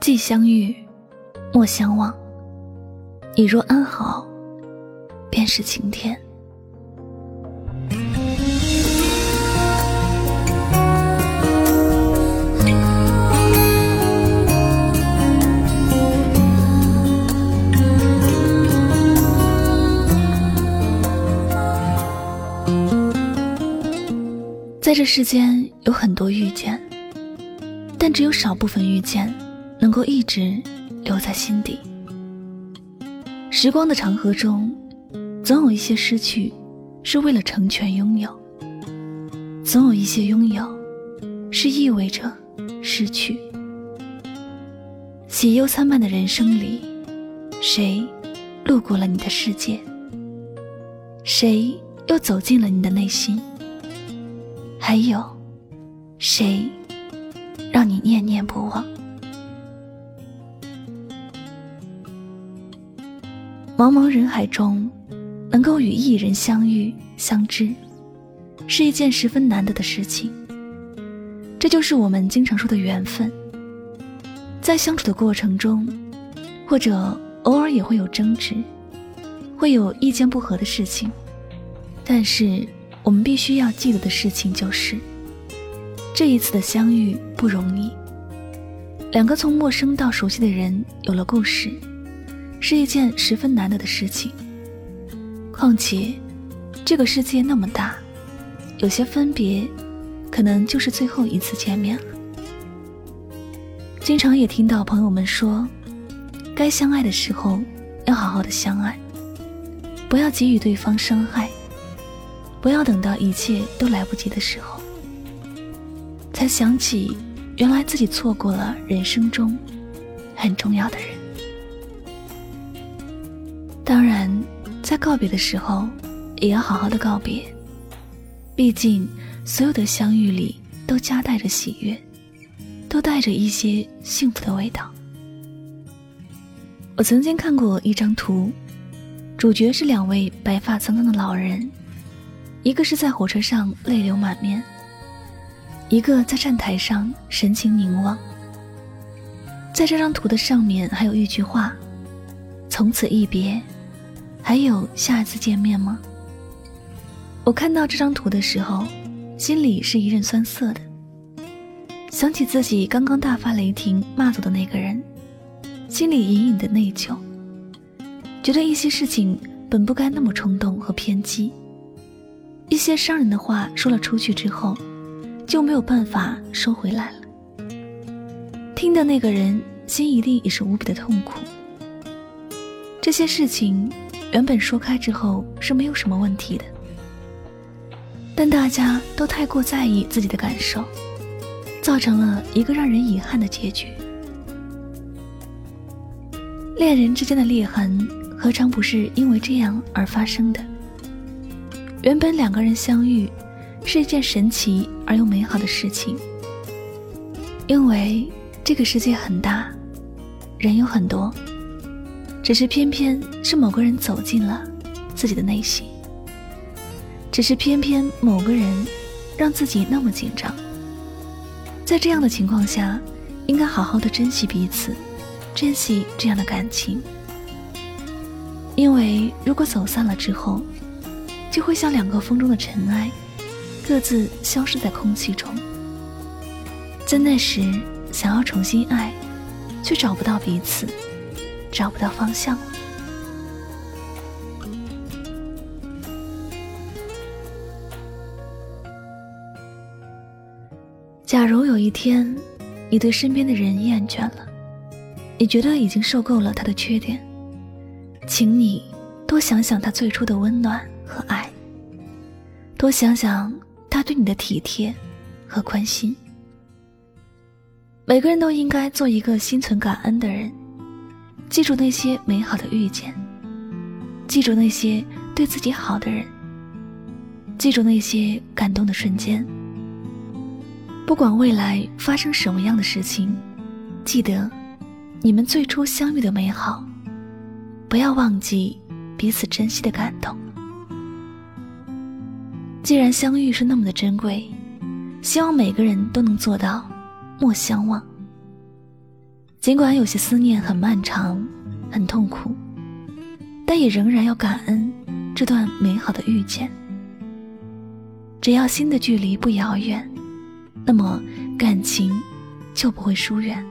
既相遇，莫相忘。你若安好，便是晴天。在这世间有很多遇见，但只有少部分遇见能够一直留在心底。时光的长河中，总有一些失去是为了成全拥有，总有一些拥有是意味着失去。喜忧参半的人生里，谁路过了你的世界？谁又走进了你的内心？还有，谁让你念念不忘？茫茫人海中，能够与一人相遇相知，是一件十分难得的事情。这就是我们经常说的缘分。在相处的过程中，或者偶尔也会有争执，会有意见不合的事情，但是。我们必须要记得的事情就是，这一次的相遇不容易。两个从陌生到熟悉的人有了故事，是一件十分难得的事情。况且，这个世界那么大，有些分别，可能就是最后一次见面了。经常也听到朋友们说，该相爱的时候要好好的相爱，不要给予对方伤害。不要等到一切都来不及的时候，才想起原来自己错过了人生中很重要的人。当然，在告别的时候，也要好好的告别。毕竟，所有的相遇里都夹带着喜悦，都带着一些幸福的味道。我曾经看过一张图，主角是两位白发苍苍的老人。一个是在火车上泪流满面，一个在站台上神情凝望。在这张图的上面还有一句话：“从此一别，还有下次见面吗？”我看到这张图的时候，心里是一阵酸涩的，想起自己刚刚大发雷霆骂走的那个人，心里隐隐的内疚，觉得一些事情本不该那么冲动和偏激。一些伤人的话说了出去之后，就没有办法收回来了。听的那个人心一定也是无比的痛苦。这些事情原本说开之后是没有什么问题的，但大家都太过在意自己的感受，造成了一个让人遗憾的结局。恋人之间的裂痕，何尝不是因为这样而发生的？原本两个人相遇是一件神奇而又美好的事情，因为这个世界很大，人有很多，只是偏偏是某个人走进了自己的内心，只是偏偏某个人让自己那么紧张。在这样的情况下，应该好好的珍惜彼此，珍惜这样的感情，因为如果走散了之后。就会像两个风中的尘埃，各自消失在空气中。在那时，想要重新爱，却找不到彼此，找不到方向。假如有一天，你对身边的人厌倦了，你觉得已经受够了他的缺点，请你多想想他最初的温暖。和爱，多想想他对你的体贴和关心。每个人都应该做一个心存感恩的人，记住那些美好的遇见，记住那些对自己好的人，记住那些感动的瞬间。不管未来发生什么样的事情，记得你们最初相遇的美好，不要忘记彼此珍惜的感动。既然相遇是那么的珍贵，希望每个人都能做到莫相忘。尽管有些思念很漫长，很痛苦，但也仍然要感恩这段美好的遇见。只要心的距离不遥远，那么感情就不会疏远。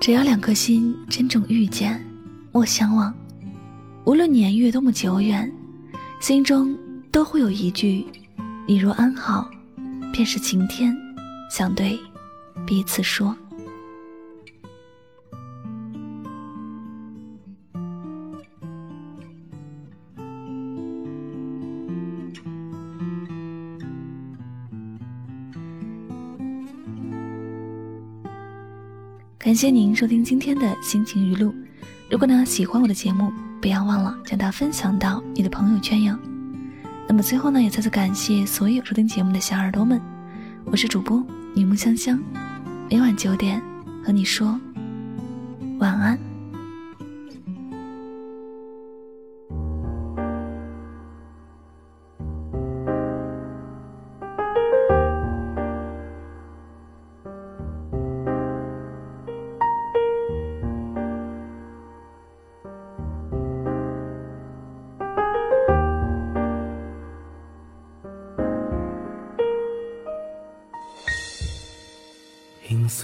只要两颗心真正遇见，莫相忘，无论年月多么久远，心中都会有一句“你若安好”，便是晴天，想对彼此说。感谢您收听今天的心情语录。如果呢喜欢我的节目，不要忘了将它分享到你的朋友圈哟。那么最后呢，也再次感谢所有收听节目的小耳朵们。我是主播柠檬香香，每晚九点和你说晚安。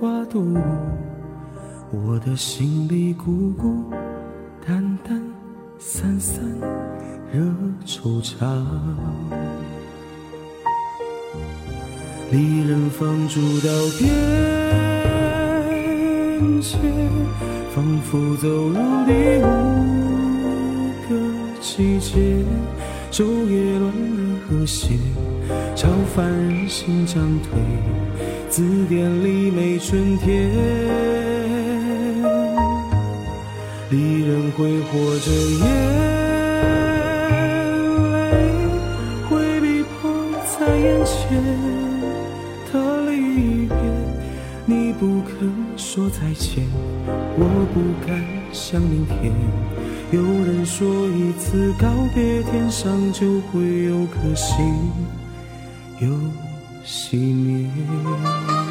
挂肚，我的心里孤孤单单散散惹惆怅。离人放逐到边界，仿佛走入第五个季节，昼夜乱了和谐。超凡人心涨退，字典里没春天。离人挥霍着眼泪，回避迫在眼前的离别。你不肯说再见，我不敢想明天。有人说一次告别，天上就会有颗星。有熄灭。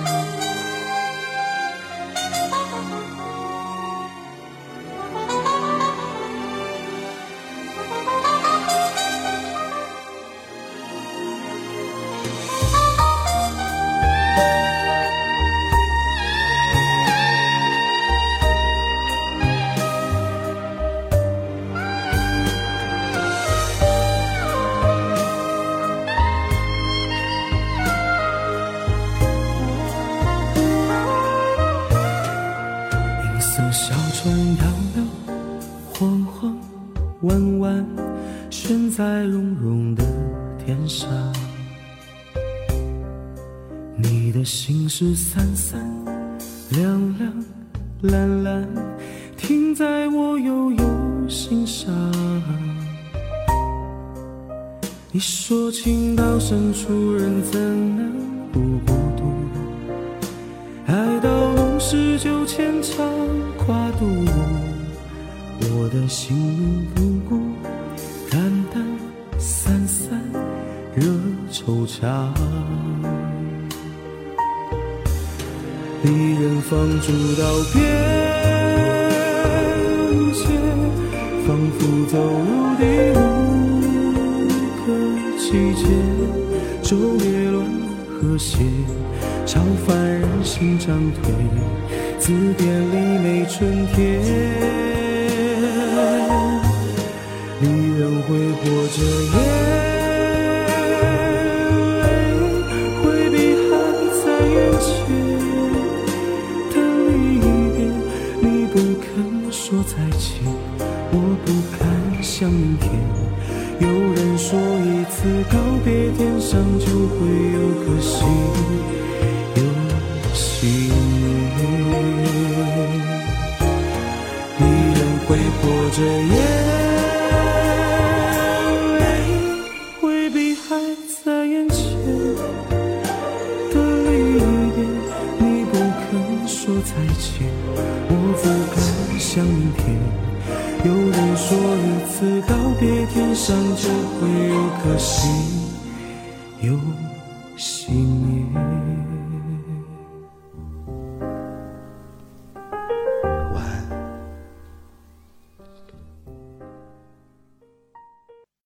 悬在绒绒的天上，你的心事三三两两蓝蓝，停在我悠悠心上。你说情到深处人怎能不孤独？爱到浓时就牵肠挂肚。我的心里孤孤惹惆怅，离人放逐到边界，仿佛走入第五个季节，昼夜乱和谐，超凡人心涨退，字典里没春天。离人挥霍着眼上就会有颗星，有熄灭。你仍会活着，眼泪未必还在眼前的离别，你不肯说再见，我不敢想明天。有人说，一次告别，天上就会有颗星，有熄灭。